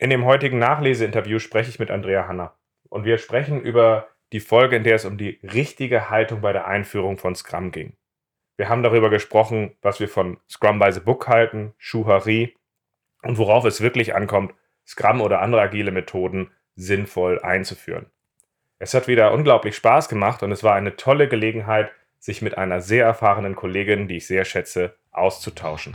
In dem heutigen Nachleseinterview spreche ich mit Andrea Hanna. Und wir sprechen über die Folge, in der es um die richtige Haltung bei der Einführung von Scrum ging. Wir haben darüber gesprochen, was wir von Scrum by the Book halten, Schuhari und worauf es wirklich ankommt, Scrum oder andere agile Methoden sinnvoll einzuführen. Es hat wieder unglaublich Spaß gemacht und es war eine tolle Gelegenheit, sich mit einer sehr erfahrenen Kollegin, die ich sehr schätze, auszutauschen.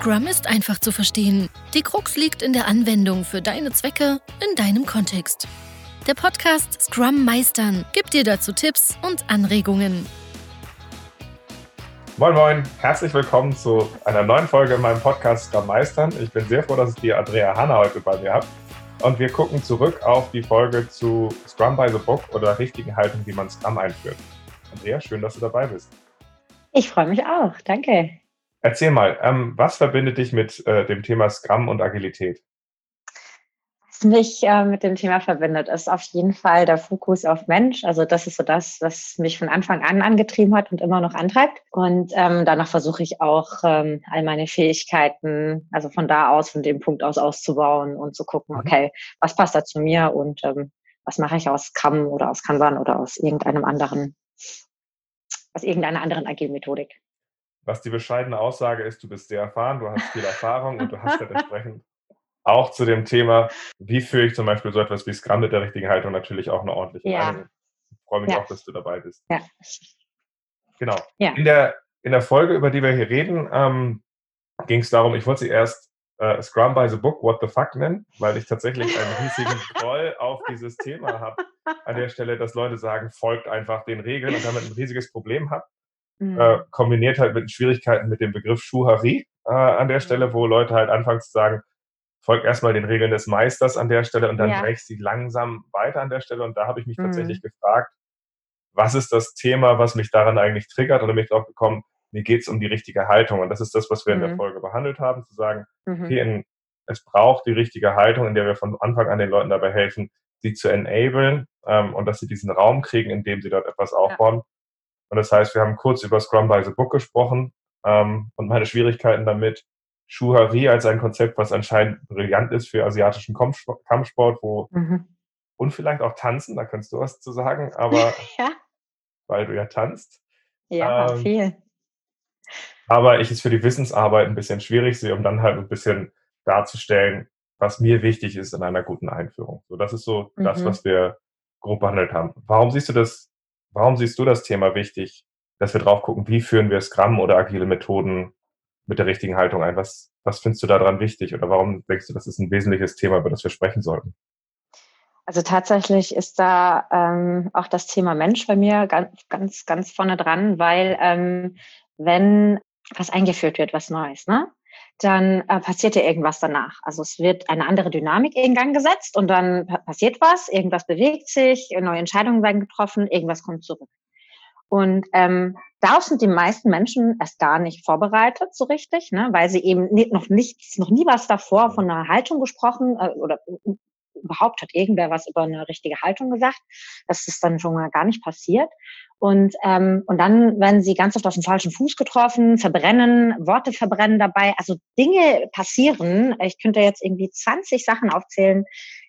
Scrum ist einfach zu verstehen. Die Krux liegt in der Anwendung für deine Zwecke in deinem Kontext. Der Podcast Scrum Meistern gibt dir dazu Tipps und Anregungen. Moin Moin, herzlich willkommen zu einer neuen Folge in meinem Podcast Scrum Meistern. Ich bin sehr froh, dass ich die Andrea Hanna heute bei mir habe. Und wir gucken zurück auf die Folge zu Scrum by the Book oder richtigen Haltung, wie man Scrum einführt. Andrea, schön, dass du dabei bist. Ich freue mich auch, danke. Erzähl mal, ähm, was verbindet dich mit äh, dem Thema Scrum und Agilität? Was mich äh, mit dem Thema verbindet, ist auf jeden Fall der Fokus auf Mensch. Also das ist so das, was mich von Anfang an angetrieben hat und immer noch antreibt. Und ähm, danach versuche ich auch ähm, all meine Fähigkeiten, also von da aus, von dem Punkt aus auszubauen und zu gucken, mhm. okay, was passt da zu mir und ähm, was mache ich aus Scrum oder aus Kanban oder aus irgendeinem anderen, aus irgendeiner anderen Agile-Methodik was die bescheidene Aussage ist, du bist sehr erfahren, du hast viel Erfahrung und du hast halt entsprechend auch zu dem Thema, wie führe ich zum Beispiel so etwas wie Scrum mit der richtigen Haltung natürlich auch eine ordentliche ja. Meinung. Ich freue mich ja. auch, dass du dabei bist. Ja. Genau. Ja. In, der, in der Folge, über die wir hier reden, ähm, ging es darum, ich wollte sie erst äh, Scrum by the Book, What the Fuck nennen, weil ich tatsächlich einen riesigen Troll auf dieses Thema habe. An der Stelle, dass Leute sagen, folgt einfach den Regeln und damit ein riesiges Problem habe mhm. äh, kombiniert halt mit den Schwierigkeiten mit dem Begriff Schuhari äh, an der mhm. Stelle, wo Leute halt anfangen zu sagen, folgt erstmal den Regeln des Meisters an der Stelle und dann ja. sie langsam weiter an der Stelle. Und da habe ich mich mhm. tatsächlich gefragt, was ist das Thema, was mich daran eigentlich triggert oder mich drauf gekommen, mir geht es um die richtige Haltung. Und das ist das, was wir mhm. in der mhm. Folge behandelt haben, zu sagen, mhm. okay, in, es braucht die richtige Haltung, in der wir von Anfang an den Leuten dabei helfen, sie zu enablen ähm, und dass sie diesen Raum kriegen, in dem sie dort etwas aufbauen. Ja. Und das heißt, wir haben kurz über Scrum by the Book gesprochen ähm, und meine Schwierigkeiten damit. Schuhari als ein Konzept, was anscheinend brillant ist für asiatischen Kampfsport, wo mhm. und vielleicht auch Tanzen, da kannst du was zu sagen, aber ja. weil du ja tanzt. Ja, ähm, viel. Aber ich es für die Wissensarbeit ein bisschen schwierig sehe, um dann halt ein bisschen darzustellen, was mir wichtig ist in einer guten Einführung. So, das ist so mhm. das, was wir grob behandelt haben. Warum siehst du das Warum siehst du das Thema wichtig, dass wir drauf gucken, wie führen wir Scrum oder agile Methoden mit der richtigen Haltung ein? Was, was findest du daran wichtig oder warum denkst du, das ist ein wesentliches Thema, über das wir sprechen sollten? Also tatsächlich ist da ähm, auch das Thema Mensch bei mir ganz, ganz, ganz vorne dran, weil ähm, wenn was eingeführt wird, was Neues, ne? Dann äh, passiert ja irgendwas danach. Also es wird eine andere Dynamik in Gang gesetzt und dann passiert was, irgendwas bewegt sich, neue Entscheidungen werden getroffen, irgendwas kommt zurück. Und ähm, darauf sind die meisten Menschen erst gar nicht vorbereitet so richtig, ne, weil sie eben noch nichts, noch nie was davor von einer Haltung gesprochen äh, oder überhaupt hat irgendwer was über eine richtige Haltung gesagt. Das ist dann schon mal gar nicht passiert. Und, ähm, und dann werden sie ganz oft auf den falschen Fuß getroffen, verbrennen, Worte verbrennen dabei. Also Dinge passieren. Ich könnte jetzt irgendwie 20 Sachen aufzählen,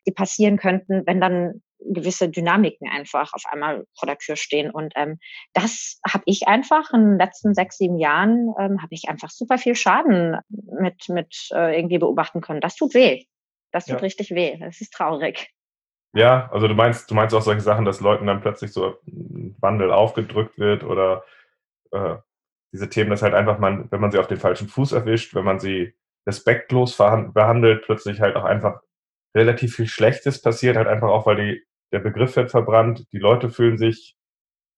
die passieren könnten, wenn dann gewisse Dynamiken einfach auf einmal vor der Tür stehen. Und ähm, das habe ich einfach in den letzten sechs, sieben Jahren, ähm, habe ich einfach super viel Schaden mit, mit äh, irgendwie beobachten können. Das tut weh. Das tut ja. richtig weh. Das ist traurig. Ja, also du meinst, du meinst auch solche Sachen, dass Leuten dann plötzlich so ein Wandel aufgedrückt wird oder äh, diese Themen, dass halt einfach man, wenn man sie auf den falschen Fuß erwischt, wenn man sie respektlos behandelt, plötzlich halt auch einfach relativ viel Schlechtes passiert, halt einfach auch, weil die, der Begriff wird verbrannt, die Leute fühlen sich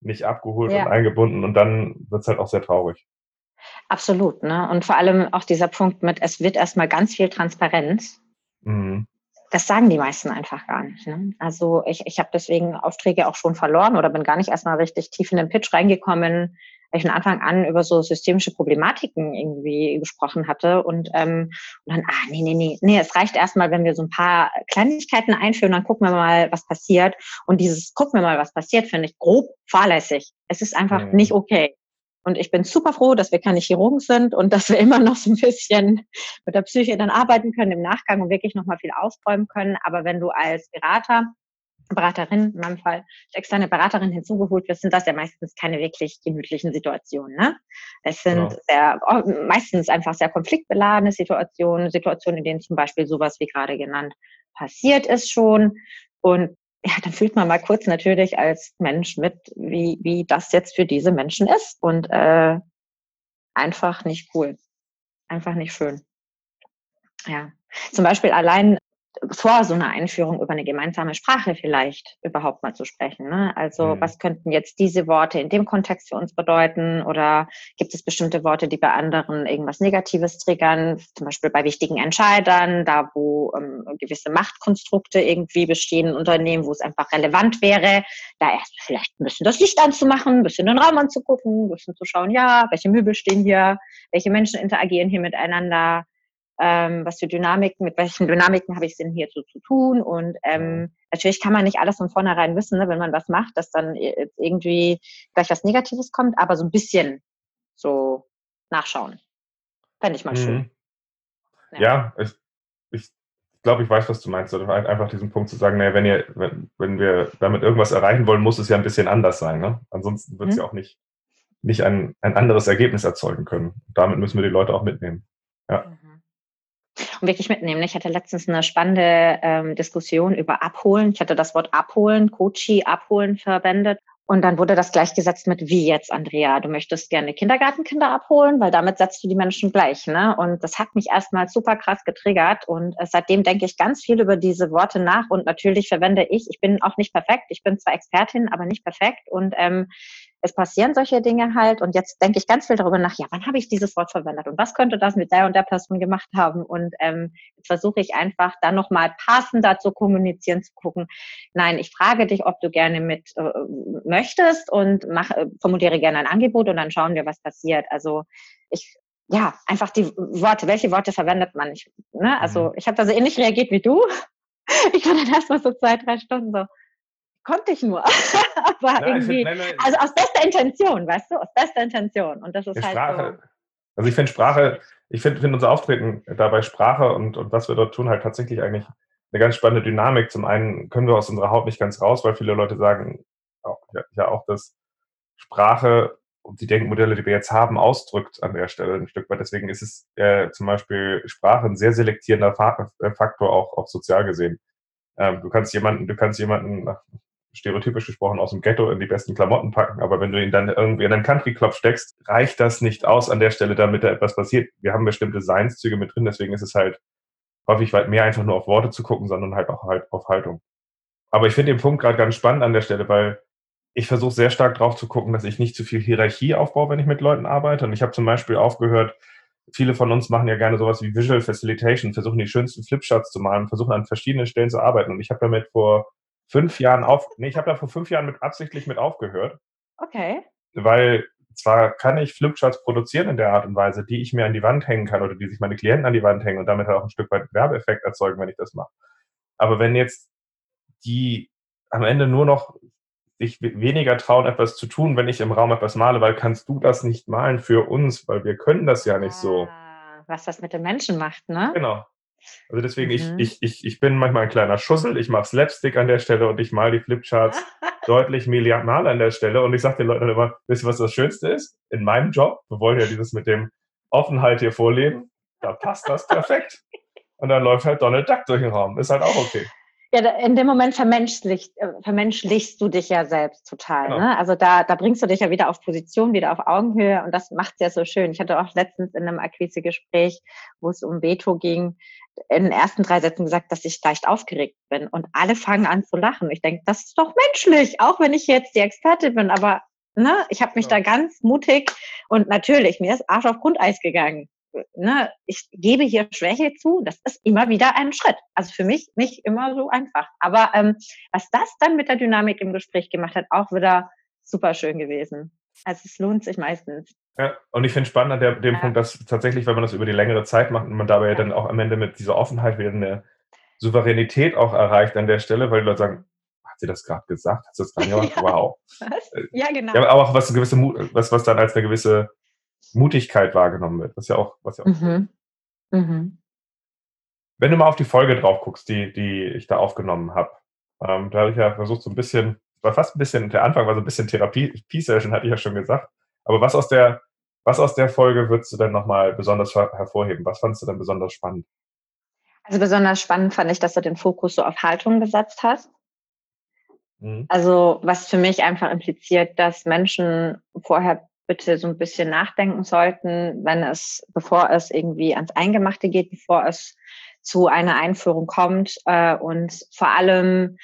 nicht abgeholt ja. und eingebunden und dann wird es halt auch sehr traurig. Absolut, ne? Und vor allem auch dieser Punkt mit, es wird erstmal ganz viel Transparenz Mhm. Das sagen die meisten einfach gar nicht. Ne? Also ich, ich habe deswegen Aufträge auch schon verloren oder bin gar nicht erstmal richtig tief in den Pitch reingekommen, weil ich von Anfang an über so systemische Problematiken irgendwie gesprochen hatte und, ähm, und dann, ah, nee, nee, nee, nee, es reicht erstmal, wenn wir so ein paar Kleinigkeiten einführen, dann gucken wir mal, was passiert. Und dieses gucken wir mal, was passiert, finde ich grob fahrlässig. Es ist einfach mhm. nicht okay. Und ich bin super froh, dass wir keine Chirurgen sind und dass wir immer noch so ein bisschen mit der Psyche dann arbeiten können im Nachgang und wirklich nochmal viel aufräumen können. Aber wenn du als Berater Beraterin, in meinem Fall externe Beraterin hinzugeholt wird, sind das ja meistens keine wirklich gemütlichen Situationen. Ne? Es sind genau. sehr, oh, meistens einfach sehr konfliktbeladene Situationen, Situationen, in denen zum Beispiel sowas wie gerade genannt passiert ist schon. Und ja, dann fühlt man mal kurz natürlich als Mensch mit, wie, wie das jetzt für diese Menschen ist. Und äh, einfach nicht cool. Einfach nicht schön. Ja. Zum Beispiel allein vor so einer Einführung über eine gemeinsame Sprache vielleicht überhaupt mal zu sprechen. Ne? Also mhm. was könnten jetzt diese Worte in dem Kontext für uns bedeuten? Oder gibt es bestimmte Worte, die bei anderen irgendwas Negatives triggern? Zum Beispiel bei wichtigen Entscheidern, da wo ähm, gewisse Machtkonstrukte irgendwie bestehen in Unternehmen, wo es einfach relevant wäre, da erst vielleicht ein bisschen das Licht anzumachen, ein bisschen den Raum anzugucken, ein bisschen zu schauen, ja, welche Möbel stehen hier, welche Menschen interagieren hier miteinander ähm, was für Dynamiken, mit welchen Dynamiken habe ich es denn hier so zu tun und ähm, natürlich kann man nicht alles von vornherein wissen, ne, wenn man was macht, dass dann irgendwie gleich was Negatives kommt, aber so ein bisschen so nachschauen. Fände ich mal mhm. schön. Ja, ja ich, ich glaube, ich weiß, was du meinst. Einfach diesen Punkt zu sagen, naja, wenn ihr, wenn, wenn wir damit irgendwas erreichen wollen, muss es ja ein bisschen anders sein. Ne? Ansonsten wird es mhm. ja auch nicht, nicht ein, ein anderes Ergebnis erzeugen können. Damit müssen wir die Leute auch mitnehmen. Ja. Mhm wirklich mitnehmen. Ich hatte letztens eine spannende ähm, Diskussion über Abholen. Ich hatte das Wort Abholen, Coachie, Abholen verwendet. Und dann wurde das gleichgesetzt mit wie jetzt, Andrea? Du möchtest gerne Kindergartenkinder abholen, weil damit setzt du die Menschen gleich, ne? Und das hat mich erstmal super krass getriggert. Und äh, seitdem denke ich ganz viel über diese Worte nach. Und natürlich verwende ich, ich bin auch nicht perfekt. Ich bin zwar Expertin, aber nicht perfekt. Und ähm, es passieren solche Dinge halt und jetzt denke ich ganz viel darüber nach, ja, wann habe ich dieses Wort verwendet und was könnte das mit der und der Person gemacht haben und ähm, jetzt versuche ich einfach dann nochmal passender zu kommunizieren, zu gucken, nein, ich frage dich, ob du gerne mit äh, möchtest und mach, äh, formuliere gerne ein Angebot und dann schauen wir, was passiert. Also ich ja, einfach die Worte, welche Worte verwendet man? Ich, ne? Also mhm. ich habe da so ähnlich reagiert wie du. Ich war dann erstmal so zwei, drei Stunden so, konnte ich nur. Aber ja, irgendwie, find, nein, nein. also aus bester Intention, weißt du, aus bester Intention. Und das ist halt Sprache, so. Also ich finde Sprache, ich finde find unser Auftreten dabei Sprache und, und was wir dort tun, halt tatsächlich eigentlich eine ganz spannende Dynamik. Zum einen können wir aus unserer Haut nicht ganz raus, weil viele Leute sagen auch, ja, ja auch, dass Sprache und die Denkmodelle, die wir jetzt haben, ausdrückt an der Stelle ein Stück weit. Deswegen ist es äh, zum Beispiel Sprache ein sehr selektierender Faktor auch, auch sozial gesehen. Ähm, du kannst jemanden, du kannst jemanden stereotypisch gesprochen aus dem Ghetto in die besten Klamotten packen, aber wenn du ihn dann irgendwie in einen Country Club steckst, reicht das nicht aus an der Stelle, damit da etwas passiert. Wir haben bestimmte Seinszüge mit drin, deswegen ist es halt häufig weit mehr einfach nur auf Worte zu gucken, sondern halt auch halt auf Haltung. Aber ich finde den Punkt gerade ganz spannend an der Stelle, weil ich versuche sehr stark drauf zu gucken, dass ich nicht zu viel Hierarchie aufbaue, wenn ich mit Leuten arbeite. Und ich habe zum Beispiel aufgehört, viele von uns machen ja gerne sowas wie Visual Facilitation, versuchen die schönsten Flipcharts zu malen, versuchen an verschiedenen Stellen zu arbeiten. Und ich habe damit vor fünf Jahren auf, nee, ich habe da vor fünf Jahren mit absichtlich mit aufgehört. Okay. Weil zwar kann ich Flipcharts produzieren in der Art und Weise, die ich mir an die Wand hängen kann oder die sich meine Klienten an die Wand hängen und damit halt auch ein Stück weit Werbeeffekt erzeugen, wenn ich das mache. Aber wenn jetzt die am Ende nur noch sich weniger trauen, etwas zu tun, wenn ich im Raum etwas male, weil kannst du das nicht malen für uns, weil wir können das ja nicht so. Ah, was das mit den Menschen macht, ne? Genau. Also deswegen, mhm. ich, ich, ich, ich bin manchmal ein kleiner Schussel, ich mache Slapstick an der Stelle und ich mal die Flipcharts deutlich Milliardmal an der Stelle. Und ich sage den Leuten immer, wisst ihr, was das Schönste ist? In meinem Job, wir wollen ja dieses mit dem Offenheit hier vorleben, da passt das perfekt. Und dann läuft halt Donald Duck durch den Raum. Ist halt auch okay. Ja, in dem Moment vermenschlichst, äh, vermenschlichst du dich ja selbst total. Genau. Ne? Also da, da bringst du dich ja wieder auf Position, wieder auf Augenhöhe und das macht es ja so schön. Ich hatte auch letztens in einem Akquisegespräch, wo es um Veto ging, in den ersten drei Sätzen gesagt, dass ich leicht aufgeregt bin und alle fangen an zu lachen. Ich denke, das ist doch menschlich, auch wenn ich jetzt die Expertin bin, aber ne, ich habe mich ja. da ganz mutig und natürlich, mir ist Arsch auf Grundeis gegangen ne, ich gebe hier Schwäche zu, das ist immer wieder ein Schritt. Also für mich nicht immer so einfach. Aber ähm, was das dann mit der Dynamik im Gespräch gemacht hat, auch wieder super schön gewesen. Also es lohnt sich meistens. Ja, und ich finde spannend an der, dem ja. Punkt, dass tatsächlich, wenn man das über die längere Zeit macht und man dabei ja dann auch am Ende mit dieser Offenheit wieder eine Souveränität auch erreicht an der Stelle, weil die Leute sagen, sie das gerade gesagt? Hast du das gerade gemacht? ja. Wow. Was? Ja, genau. Ja, aber auch was, gewisse, was, was dann als eine gewisse Mutigkeit wahrgenommen wird, was ja auch, was ja auch mhm. Mhm. Wenn du mal auf die Folge drauf guckst, die, die ich da aufgenommen habe, ähm, da habe ich ja versucht, so ein bisschen, war fast ein bisschen, der Anfang war so ein bisschen Therapie-Session, hatte ich ja schon gesagt. Aber was aus der, was aus der Folge würdest du denn nochmal besonders hervorheben? Was fandest du denn besonders spannend? Also besonders spannend fand ich, dass du den Fokus so auf Haltung gesetzt hast. Mhm. Also was für mich einfach impliziert, dass Menschen vorher bitte so ein bisschen nachdenken sollten, wenn es, bevor es irgendwie ans Eingemachte geht, bevor es zu einer Einführung kommt. Äh, und vor allem,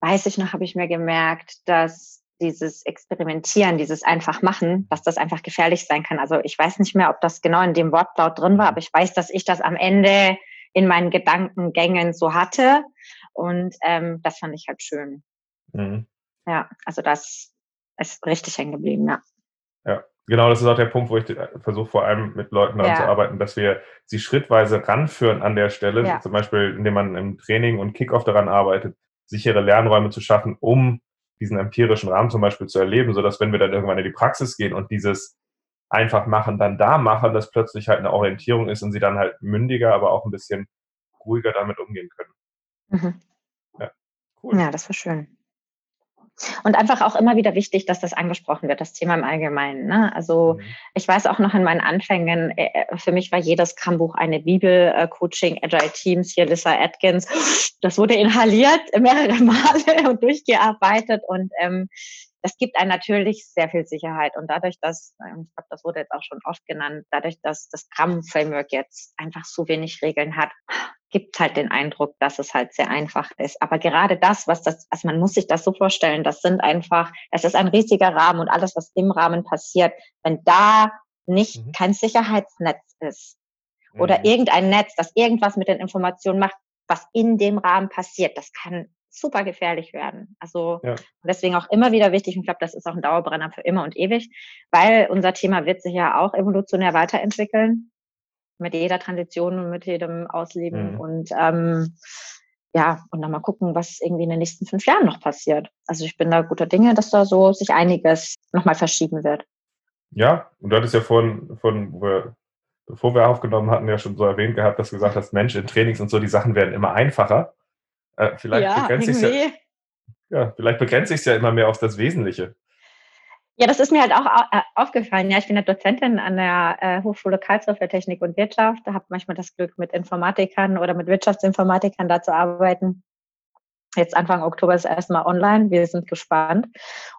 weiß ich noch, habe ich mir gemerkt, dass dieses Experimentieren, dieses einfach machen, dass das einfach gefährlich sein kann. Also ich weiß nicht mehr, ob das genau in dem Wortlaut drin war, aber ich weiß, dass ich das am Ende in meinen Gedankengängen so hatte. Und ähm, das fand ich halt schön. Mhm. Ja, also das ist richtig hängen geblieben, ja. Ja, genau, das ist auch der Punkt, wo ich versuche, vor allem mit Leuten daran ja. zu arbeiten, dass wir sie schrittweise ranführen an der Stelle, ja. zum Beispiel, indem man im Training und Kickoff daran arbeitet, sichere Lernräume zu schaffen, um diesen empirischen Rahmen zum Beispiel zu erleben, sodass wenn wir dann irgendwann in die Praxis gehen und dieses einfach machen, dann da machen, dass plötzlich halt eine Orientierung ist und sie dann halt mündiger, aber auch ein bisschen ruhiger damit umgehen können. Mhm. Ja, cool. Ja, das war schön. Und einfach auch immer wieder wichtig, dass das angesprochen wird, das Thema im Allgemeinen. Ne? Also mhm. ich weiß auch noch in meinen Anfängen, äh, äh, für mich war jedes Krambuch eine Bibel, äh, Coaching, Agile Teams, hier Lissa Atkins. Das wurde inhaliert mehrere Male und durchgearbeitet und ähm, das gibt einem natürlich sehr viel Sicherheit. Und dadurch, dass, ähm, ich glaube, das wurde jetzt auch schon oft genannt, dadurch, dass das Scrum-Framework jetzt einfach so wenig Regeln hat, gibt halt den Eindruck, dass es halt sehr einfach ist. Aber gerade das, was das, also man muss sich das so vorstellen, das sind einfach, es ist ein riesiger Rahmen und alles, was im Rahmen passiert, wenn da nicht mhm. kein Sicherheitsnetz ist oder mhm. irgendein Netz, das irgendwas mit den Informationen macht, was in dem Rahmen passiert, das kann super gefährlich werden. Also ja. deswegen auch immer wieder wichtig und ich glaube, das ist auch ein Dauerbrenner für immer und ewig, weil unser Thema wird sich ja auch evolutionär weiterentwickeln mit jeder Transition und mit jedem Ausleben mhm. und ähm, ja, und dann mal gucken, was irgendwie in den nächsten fünf Jahren noch passiert. Also ich bin da guter Dinge, dass da so sich einiges nochmal verschieben wird. Ja, und du hattest ja vorhin, von, bevor wir aufgenommen hatten, ja schon so erwähnt gehabt, dass du gesagt hast, Mensch, in Trainings und so, die Sachen werden immer einfacher. Äh, vielleicht ja, begrenzt sich ja, ja, vielleicht begrenzt sich ja immer mehr auf das Wesentliche. Ja, das ist mir halt auch äh, aufgefallen. Ja, ich bin ja Dozentin an der äh, Hochschule Karlsruhe für Technik und Wirtschaft. Da habe manchmal das Glück, mit Informatikern oder mit Wirtschaftsinformatikern da zu arbeiten. Jetzt Anfang Oktober ist erstmal online. Wir sind gespannt.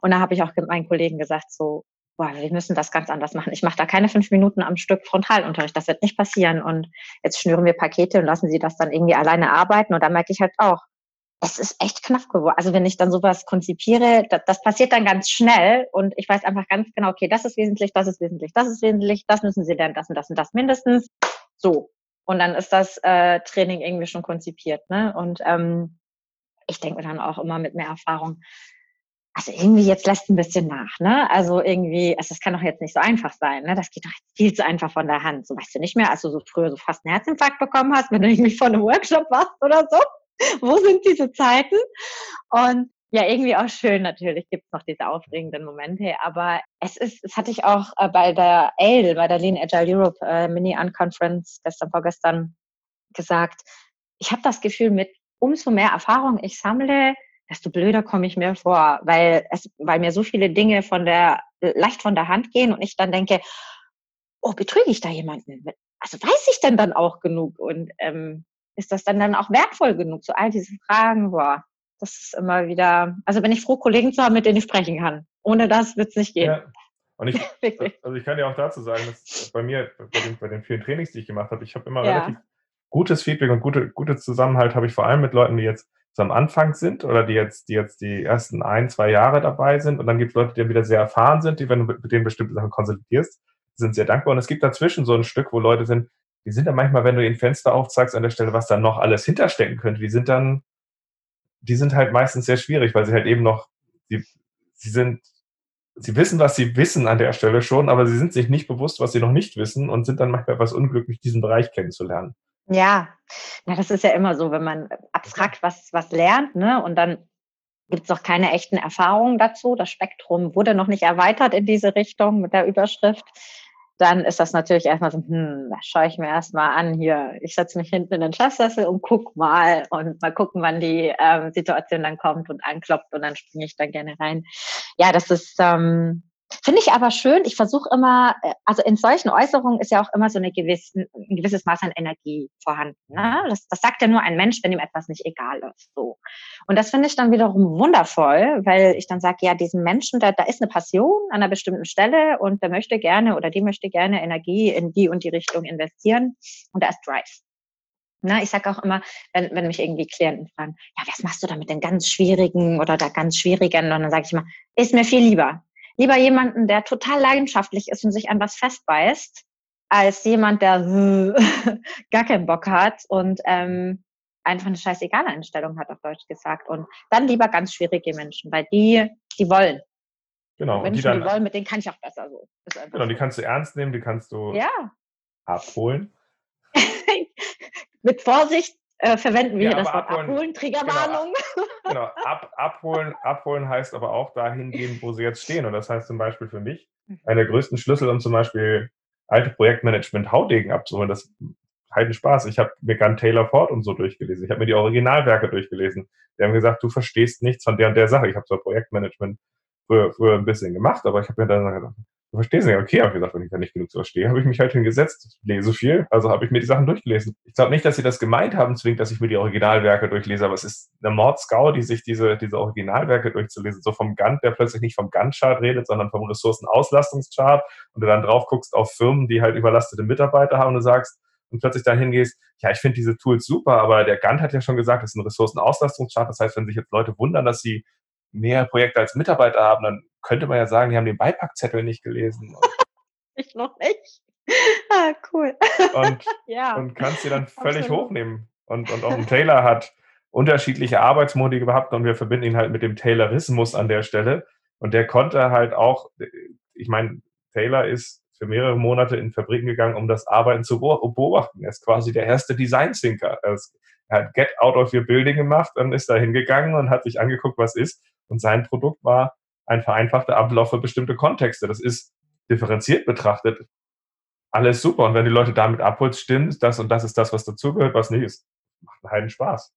Und da habe ich auch meinen Kollegen gesagt, so, boah, wir müssen das ganz anders machen. Ich mache da keine fünf Minuten am Stück Frontalunterricht. Das wird nicht passieren. Und jetzt schnüren wir Pakete und lassen sie das dann irgendwie alleine arbeiten. Und da merke ich halt auch, es ist echt knapp geworden. Also wenn ich dann sowas konzipiere, das, das, passiert dann ganz schnell und ich weiß einfach ganz genau, okay, das ist wesentlich, das ist wesentlich, das ist wesentlich, das müssen Sie lernen, das und das und das mindestens. So. Und dann ist das äh, Training irgendwie schon konzipiert. Ne? Und ähm, ich denke dann auch immer mit mehr Erfahrung, also irgendwie jetzt lässt ein bisschen nach, ne? Also irgendwie, also das kann doch jetzt nicht so einfach sein, ne? Das geht doch jetzt viel zu einfach von der Hand. So weißt du nicht mehr, als du so früher so fast einen Herzinfarkt bekommen hast, wenn du irgendwie vor einem Workshop warst oder so. Wo sind diese Zeiten? Und ja, irgendwie auch schön natürlich gibt es noch diese aufregenden Momente, aber es ist, es hatte ich auch äh, bei der ALE, bei der Lean Agile Europe äh, Mini Unconference gestern vorgestern gesagt. Ich habe das Gefühl, mit umso mehr Erfahrung ich sammle, desto blöder komme ich mir vor, weil es, weil mir so viele Dinge von der leicht von der Hand gehen und ich dann denke, oh, betrüge ich da jemanden? Also weiß ich denn dann auch genug? Und ähm, ist das dann, dann auch wertvoll genug? So all diese Fragen, boah, das ist immer wieder, also bin ich froh, Kollegen zu haben, mit denen ich sprechen kann. Ohne das wird es nicht gehen. Ja. Und ich, also ich kann dir auch dazu sagen, dass bei mir, bei den, bei den vielen Trainings, die ich gemacht habe, ich habe immer ja. relativ gutes Feedback und gute, gute Zusammenhalt habe ich vor allem mit Leuten, die jetzt so am Anfang sind oder die jetzt, die jetzt die ersten ein, zwei Jahre dabei sind. Und dann gibt es Leute, die dann wieder sehr erfahren sind, die, wenn du mit denen bestimmte Sachen konsultierst, sind sehr dankbar. Und es gibt dazwischen so ein Stück, wo Leute sind, die sind dann manchmal, wenn du ihnen Fenster aufzeigst an der Stelle, was da noch alles hinterstecken könnte, die sind dann, die sind halt meistens sehr schwierig, weil sie halt eben noch, sie, sie sind, sie wissen, was sie wissen an der Stelle schon, aber sie sind sich nicht bewusst, was sie noch nicht wissen und sind dann manchmal etwas unglücklich, diesen Bereich kennenzulernen. Ja, na, das ist ja immer so, wenn man abstrakt was, was lernt, ne, und dann gibt es noch keine echten Erfahrungen dazu. Das Spektrum wurde noch nicht erweitert in diese Richtung mit der Überschrift. Dann ist das natürlich erstmal so, hm, da schaue ich mir erstmal an hier. Ich setze mich hinten in den Chefsessel und guck mal und mal gucken, wann die ähm, Situation dann kommt und anklopft und dann springe ich da gerne rein. Ja, das ist, ähm, Finde ich aber schön. Ich versuche immer, äh, also in solchen Äußerungen ist ja auch immer so eine gewisse, ein gewisses Maß an Energie vorhanden. Ne? Das, das sagt ja nur ein Mensch, wenn ihm etwas nicht egal ist. So. Und das finde ich dann wiederum wundervoll, weil ich dann sage, ja, diesem Menschen, da, da ist eine Passion an einer bestimmten Stelle und der möchte gerne oder die möchte gerne Energie in die und die Richtung investieren und da ist Drive. Na, ich sage auch immer, wenn, wenn mich irgendwie Klienten fragen, ja, was machst du da mit den ganz schwierigen oder da ganz schwierigen? Und dann sage ich immer, ist mir viel lieber lieber jemanden, der total leidenschaftlich ist und sich an was festbeißt, als jemand, der gar keinen Bock hat und ähm, einfach eine scheißegale Einstellung hat, auf Deutsch gesagt. Und dann lieber ganz schwierige Menschen, weil die, die wollen. Genau. Menschen, die, dann, die wollen, mit denen kann ich auch besser so. Genau, die kannst du ernst nehmen, die kannst du ja. abholen. mit Vorsicht äh, verwenden wir ja, das Wort abholen, abholen Triggerwarnung. Genau, genau ab, abholen, abholen heißt aber auch dahin gehen, wo sie jetzt stehen. Und das heißt zum Beispiel für mich, mhm. einer der größten Schlüssel, um zum Beispiel alte Projektmanagement Haudegen abzuholen, das heiden Spaß. Ich habe mir Gun Taylor Ford und so durchgelesen. Ich habe mir die Originalwerke durchgelesen. Die haben gesagt, du verstehst nichts von der und der Sache. Ich habe zwar Projektmanagement früher, früher ein bisschen gemacht, aber ich habe mir dann gedacht, du verstehst nicht. Okay, habe ich gesagt, wenn ich da nicht genug zu verstehe, habe ich mich halt hingesetzt, lese viel, also habe ich mir die Sachen durchgelesen. Ich glaube nicht, dass sie das gemeint haben, zwingend, dass ich mir die Originalwerke durchlese, aber es ist eine Mordsgau, die sich diese, diese Originalwerke durchzulesen, so vom Gantt, der plötzlich nicht vom Gantt-Chart redet, sondern vom Ressourcenauslastungschart und du dann drauf guckst auf Firmen, die halt überlastete Mitarbeiter haben und du sagst, und plötzlich dann hingehst, ja, ich finde diese Tools super, aber der Gantt hat ja schon gesagt, das ist ein Ressourcenauslastungschart. Das heißt, wenn sich jetzt Leute wundern, dass sie mehr Projekte als Mitarbeiter haben, dann könnte man ja sagen, die haben den Beipackzettel nicht gelesen. ich noch nicht. Ah, cool. Und, ja. und kannst sie dann völlig Absolut. hochnehmen. Und, und auch ein Taylor hat unterschiedliche Arbeitsmodi gehabt und wir verbinden ihn halt mit dem Taylorismus an der Stelle. Und der konnte halt auch, ich meine, Taylor ist für mehrere Monate in Fabriken gegangen, um das Arbeiten zu beobachten. Er ist quasi der erste Design Thinker. Er hat Get Out of Your Building gemacht und ist da hingegangen und hat sich angeguckt, was ist. Und sein Produkt war ein vereinfachter Ablauf für bestimmte Kontexte. Das ist differenziert betrachtet alles super. Und wenn die Leute damit abholst, stimmt, das und das ist das, was dazugehört, was nicht ist. Macht einen heiden Spaß.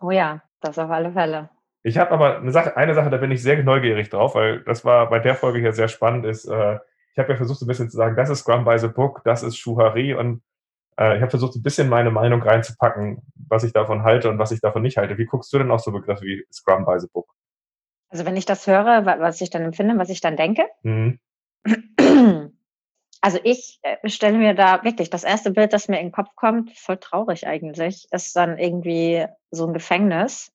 Oh ja, das auf alle Fälle. Ich habe aber eine Sache, eine Sache, da bin ich sehr neugierig drauf, weil das war bei der Folge hier sehr spannend ist. Äh, ich habe ja versucht, so ein bisschen zu sagen, das ist Scrum by the Book, das ist Schuhari und äh, ich habe versucht, ein bisschen meine Meinung reinzupacken, was ich davon halte und was ich davon nicht halte. Wie guckst du denn auf so Begriffe wie Scrum by the Book? Also wenn ich das höre, was ich dann empfinde, was ich dann denke. Mhm. Also ich äh, stelle mir da wirklich das erste Bild, das mir in den Kopf kommt, voll traurig eigentlich, ist dann irgendwie so ein Gefängnis.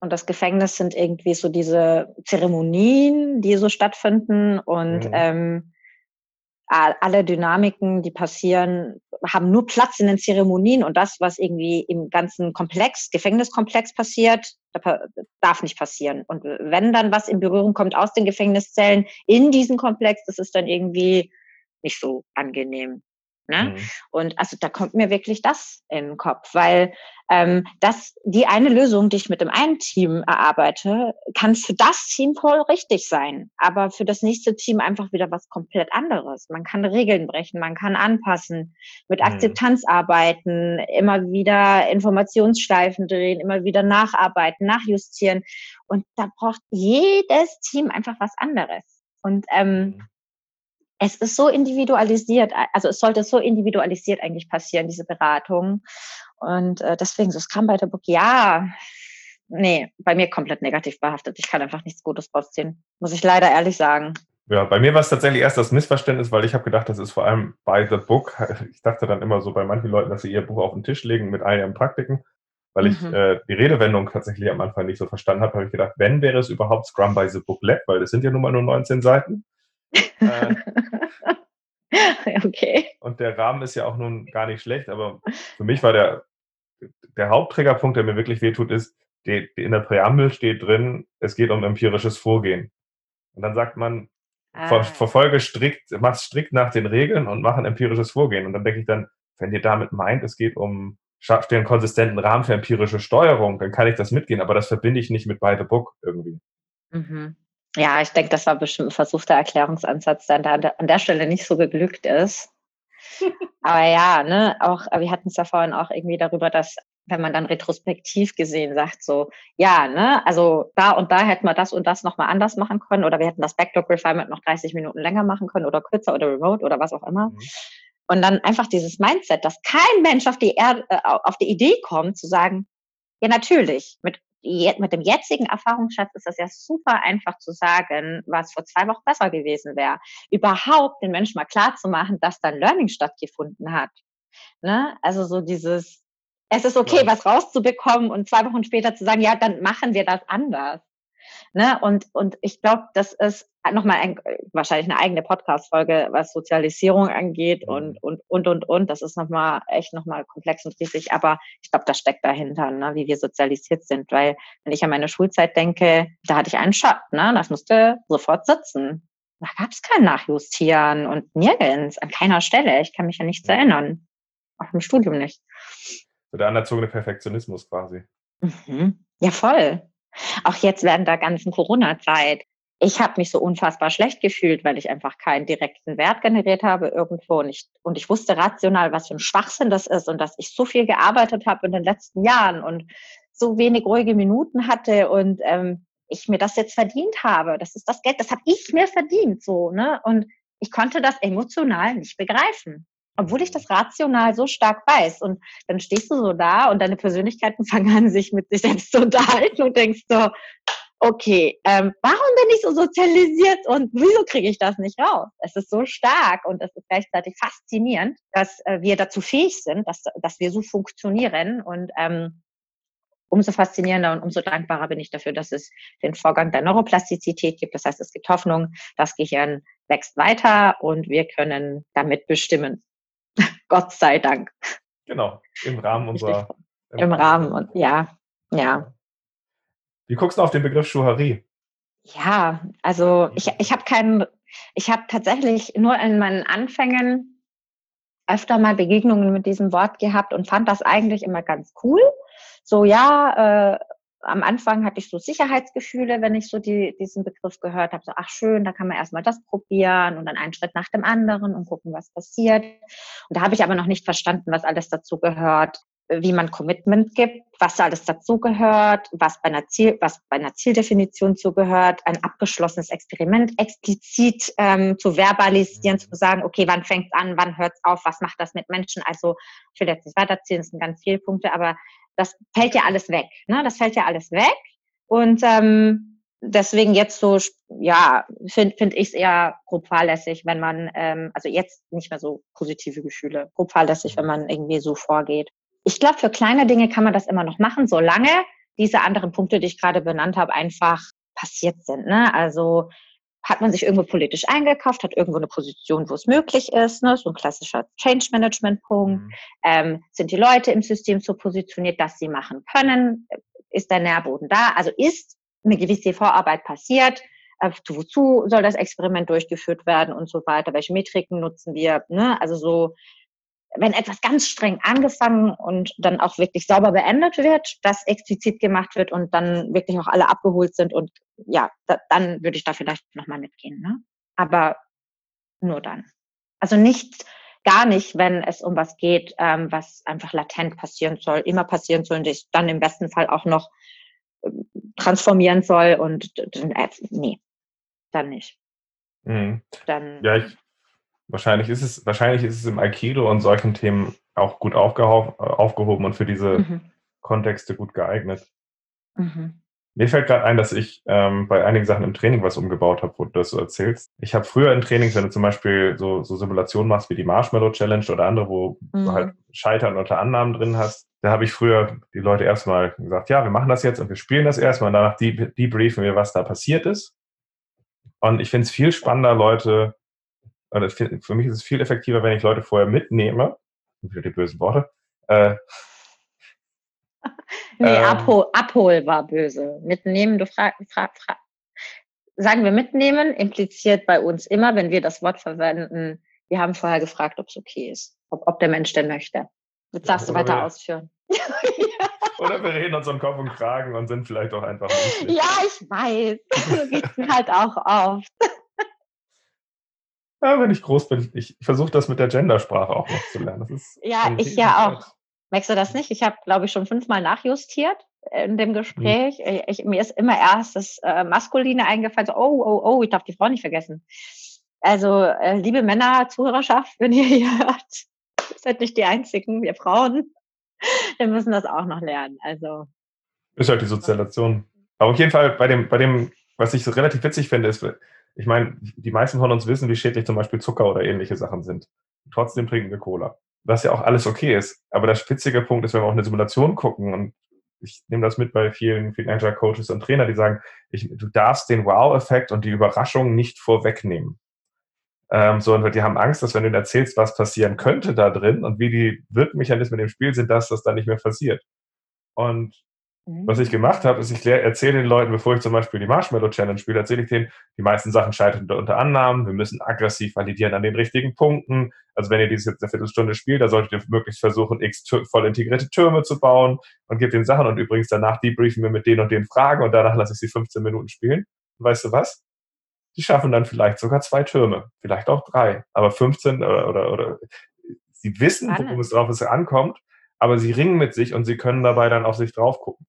Und das Gefängnis sind irgendwie so diese Zeremonien, die so stattfinden und mhm. ähm, alle Dynamiken, die passieren, haben nur Platz in den Zeremonien und das, was irgendwie im ganzen Komplex, Gefängniskomplex passiert, darf nicht passieren. Und wenn dann was in Berührung kommt aus den Gefängniszellen in diesen Komplex, das ist dann irgendwie nicht so angenehm. Ne? Mhm. Und also da kommt mir wirklich das in den Kopf, weil ähm, das die eine Lösung, die ich mit dem einen Team erarbeite, kann für das Team voll richtig sein, aber für das nächste Team einfach wieder was komplett anderes. Man kann Regeln brechen, man kann anpassen, mit mhm. Akzeptanz arbeiten, immer wieder Informationsschleifen drehen, immer wieder nacharbeiten, nachjustieren und da braucht jedes Team einfach was anderes. Und ähm, mhm es ist so individualisiert, also es sollte so individualisiert eigentlich passieren, diese Beratung. Und äh, deswegen so Scrum by the Book, ja, nee, bei mir komplett negativ behaftet. Ich kann einfach nichts Gutes rausziehen, muss ich leider ehrlich sagen. Ja, bei mir war es tatsächlich erst das Missverständnis, weil ich habe gedacht, das ist vor allem by the book. Ich dachte dann immer so bei manchen Leuten, dass sie ihr Buch auf den Tisch legen mit all ihren Praktiken. Weil ich mhm. äh, die Redewendung tatsächlich am Anfang nicht so verstanden habe, habe ich gedacht, wenn wäre es überhaupt Scrum by the Booklet, weil das sind ja nun mal nur 19 Seiten. Äh, okay. Und der Rahmen ist ja auch nun gar nicht schlecht, aber für mich war der, der Hauptträgerpunkt, der mir wirklich wehtut, ist, die, die in der Präambel steht drin, es geht um empirisches Vorgehen. Und dann sagt man, ah. ver, verfolge strikt, mach strikt nach den Regeln und mach ein empirisches Vorgehen. Und dann denke ich dann, wenn ihr damit meint, es geht um einen konsistenten Rahmen für empirische Steuerung, dann kann ich das mitgehen, aber das verbinde ich nicht mit by the book irgendwie. Mhm. Ja, ich denke, das war bestimmt ein versuchter Erklärungsansatz, der an der, an der Stelle nicht so geglückt ist. aber ja, ne, auch, wir hatten es ja vorhin auch irgendwie darüber, dass wenn man dann retrospektiv gesehen sagt, so, ja, ne, also da und da hätten wir das und das nochmal anders machen können oder wir hätten das Backlog Refinement noch 30 Minuten länger machen können oder kürzer oder remote oder was auch immer. Mhm. Und dann einfach dieses Mindset, dass kein Mensch auf die, Erde, äh, auf die Idee kommt, zu sagen, ja, natürlich, mit, mit dem jetzigen Erfahrungsschatz ist das ja super einfach zu sagen, was vor zwei Wochen besser gewesen wäre. Überhaupt den Menschen mal klar zu machen, dass dann Learning stattgefunden hat. Ne? Also so dieses, es ist okay, was rauszubekommen und zwei Wochen später zu sagen, ja, dann machen wir das anders. Ne? Und, und ich glaube, das ist nochmal ein, wahrscheinlich eine eigene Podcast-Folge, was Sozialisierung angeht mhm. und, und, und, und, und. Das ist nochmal echt nochmal komplex und riesig, aber ich glaube, das steckt dahinter, ne? wie wir sozialisiert sind. Weil, wenn ich an meine Schulzeit denke, da hatte ich einen Schock, ne? Das musste sofort sitzen. Da gab es kein Nachjustieren und nirgends, an keiner Stelle. Ich kann mich ja nichts erinnern. Auch im Studium nicht. So der anerzogene Perfektionismus quasi. Mhm. Ja, voll. Auch jetzt während der ganzen Corona-Zeit. Ich habe mich so unfassbar schlecht gefühlt, weil ich einfach keinen direkten Wert generiert habe irgendwo und ich, und ich wusste rational, was für ein Schwachsinn das ist und dass ich so viel gearbeitet habe in den letzten Jahren und so wenig ruhige Minuten hatte und ähm, ich mir das jetzt verdient habe. Das ist das Geld, das habe ich mir verdient, so ne. Und ich konnte das emotional nicht begreifen obwohl ich das rational so stark weiß. Und dann stehst du so da und deine Persönlichkeiten fangen an, sich mit sich selbst zu unterhalten und denkst so, okay, ähm, warum bin ich so sozialisiert und wieso kriege ich das nicht raus? Es ist so stark und es ist gleichzeitig faszinierend, dass äh, wir dazu fähig sind, dass, dass wir so funktionieren und ähm, umso faszinierender und umso dankbarer bin ich dafür, dass es den Vorgang der Neuroplastizität gibt. Das heißt, es gibt Hoffnung, das Gehirn wächst weiter und wir können damit bestimmen, Gott sei Dank. Genau, im Rahmen unserer. Im, Im Rahmen und ja, ja. Wie guckst du auf den Begriff Schuharie? Ja, also ich, ich habe keinen, ich habe tatsächlich nur in meinen Anfängen öfter mal Begegnungen mit diesem Wort gehabt und fand das eigentlich immer ganz cool. So, ja, äh, am Anfang hatte ich so Sicherheitsgefühle, wenn ich so die, diesen Begriff gehört habe. So, ach schön, da kann man erstmal das probieren und dann einen Schritt nach dem anderen und gucken, was passiert. Und da habe ich aber noch nicht verstanden, was alles dazu gehört, wie man Commitment gibt, was alles dazu gehört, was bei einer Ziel, was bei einer Zieldefinition zugehört, ein abgeschlossenes Experiment explizit ähm, zu verbalisieren, zu sagen, okay, wann fängt es an, wann hört es auf, was macht das mit Menschen? Also ich will jetzt nicht weiterzählen, das sind ganz viele Punkte, aber das fällt ja alles weg. Ne? Das fällt ja alles weg. Und ähm, deswegen jetzt so, ja, finde find ich es eher grob fahrlässig, wenn man, ähm, also jetzt nicht mehr so positive Gefühle, grob fahrlässig, wenn man irgendwie so vorgeht. Ich glaube, für kleine Dinge kann man das immer noch machen, solange diese anderen Punkte, die ich gerade benannt habe, einfach passiert sind. Ne? Also hat man sich irgendwo politisch eingekauft, hat irgendwo eine Position, wo es möglich ist, ne? so ein klassischer Change-Management-Punkt. Mhm. Ähm, sind die Leute im System so positioniert, dass sie machen können? Ist der Nährboden da? Also ist eine gewisse Vorarbeit passiert? Äh, wozu soll das Experiment durchgeführt werden und so weiter? Welche Metriken nutzen wir? Ne? Also so wenn etwas ganz streng angefangen und dann auch wirklich sauber beendet wird, das explizit gemacht wird und dann wirklich auch alle abgeholt sind und ja, da, dann würde ich da vielleicht nochmal mitgehen. Ne? Aber nur dann. Also nicht, gar nicht, wenn es um was geht, ähm, was einfach latent passieren soll, immer passieren soll und ich dann im besten Fall auch noch äh, transformieren soll und äh, nee, dann nicht. Mhm. Dann, ja, ich, Wahrscheinlich ist es, wahrscheinlich ist es im Aikido und solchen Themen auch gut aufgehoben und für diese mhm. Kontexte gut geeignet. Mhm. Mir fällt gerade ein, dass ich ähm, bei einigen Sachen im Training was umgebaut habe, wo du das so erzählst. Ich habe früher in Trainings, wenn du zum Beispiel so, so Simulationen machst wie die Marshmallow Challenge oder andere, wo mhm. du halt Scheitern unter Annahmen drin hast, da habe ich früher die Leute erstmal gesagt, ja, wir machen das jetzt und wir spielen das erstmal und danach debriefen wir, was da passiert ist. Und ich finde es viel spannender, Leute oder für mich ist es viel effektiver, wenn ich Leute vorher mitnehme, wieder die bösen Worte, äh, nee, ähm, abhol, abhol war böse. Mitnehmen, du fragst, frag, frag. Sagen wir mitnehmen, impliziert bei uns immer, wenn wir das Wort verwenden, wir haben vorher gefragt, ob es okay ist, ob, ob der Mensch denn möchte. Jetzt darfst ja, du weiter wir, ausführen. oder wir reden uns um Kopf und Kragen und sind vielleicht auch einfach. Ja, ich weiß. So geht mir halt auch oft. Ja, wenn ich groß bin, ich, ich versuche das mit der Gendersprache auch noch zu lernen. ja, ich ja auch. Merkst du das nicht? Ich habe, glaube ich, schon fünfmal nachjustiert in dem Gespräch. Mhm. Ich, mir ist immer erst das äh, Maskuline eingefallen, so, oh, oh, oh, ich darf die Frau nicht vergessen. Also, äh, liebe Männer, Zuhörerschaft, wenn ihr hier hört, seid nicht die einzigen, wir Frauen. Wir müssen das auch noch lernen. Also. Ist halt die Sozialisation. Aber auf jeden Fall bei dem, bei dem, was ich so relativ witzig finde, ist, ich meine, die meisten von uns wissen, wie schädlich zum Beispiel Zucker oder ähnliche Sachen sind. Trotzdem trinken wir Cola. Was ja auch alles okay ist. Aber der spitzige Punkt ist, wenn wir auch eine Simulation gucken und ich nehme das mit bei vielen Financial Coaches und Trainer, die sagen, ich, du darfst den Wow-Effekt und die Überraschung nicht vorwegnehmen. Ähm, und die haben Angst, dass wenn du ihnen erzählst, was passieren könnte da drin und wie die Wirkmechanismen im Spiel sind, dass das dann nicht mehr passiert. Und Mhm. Was ich gemacht habe, ist, ich erzähle den Leuten, bevor ich zum Beispiel die Marshmallow Challenge spiele, erzähle ich denen, die meisten Sachen scheitern unter Annahmen. Wir müssen aggressiv validieren an den richtigen Punkten. Also wenn ihr dieses jetzt eine Viertelstunde spielt, da solltet ihr möglichst versuchen, x voll integrierte Türme zu bauen und gebt den Sachen. Und übrigens danach debriefen wir mit denen und den Fragen und danach lasse ich sie 15 Minuten spielen. Und weißt du was? Die schaffen dann vielleicht sogar zwei Türme, vielleicht auch drei, aber 15 oder, oder, oder sie wissen, worum es drauf ist, ankommt, aber sie ringen mit sich und sie können dabei dann auf sich drauf gucken.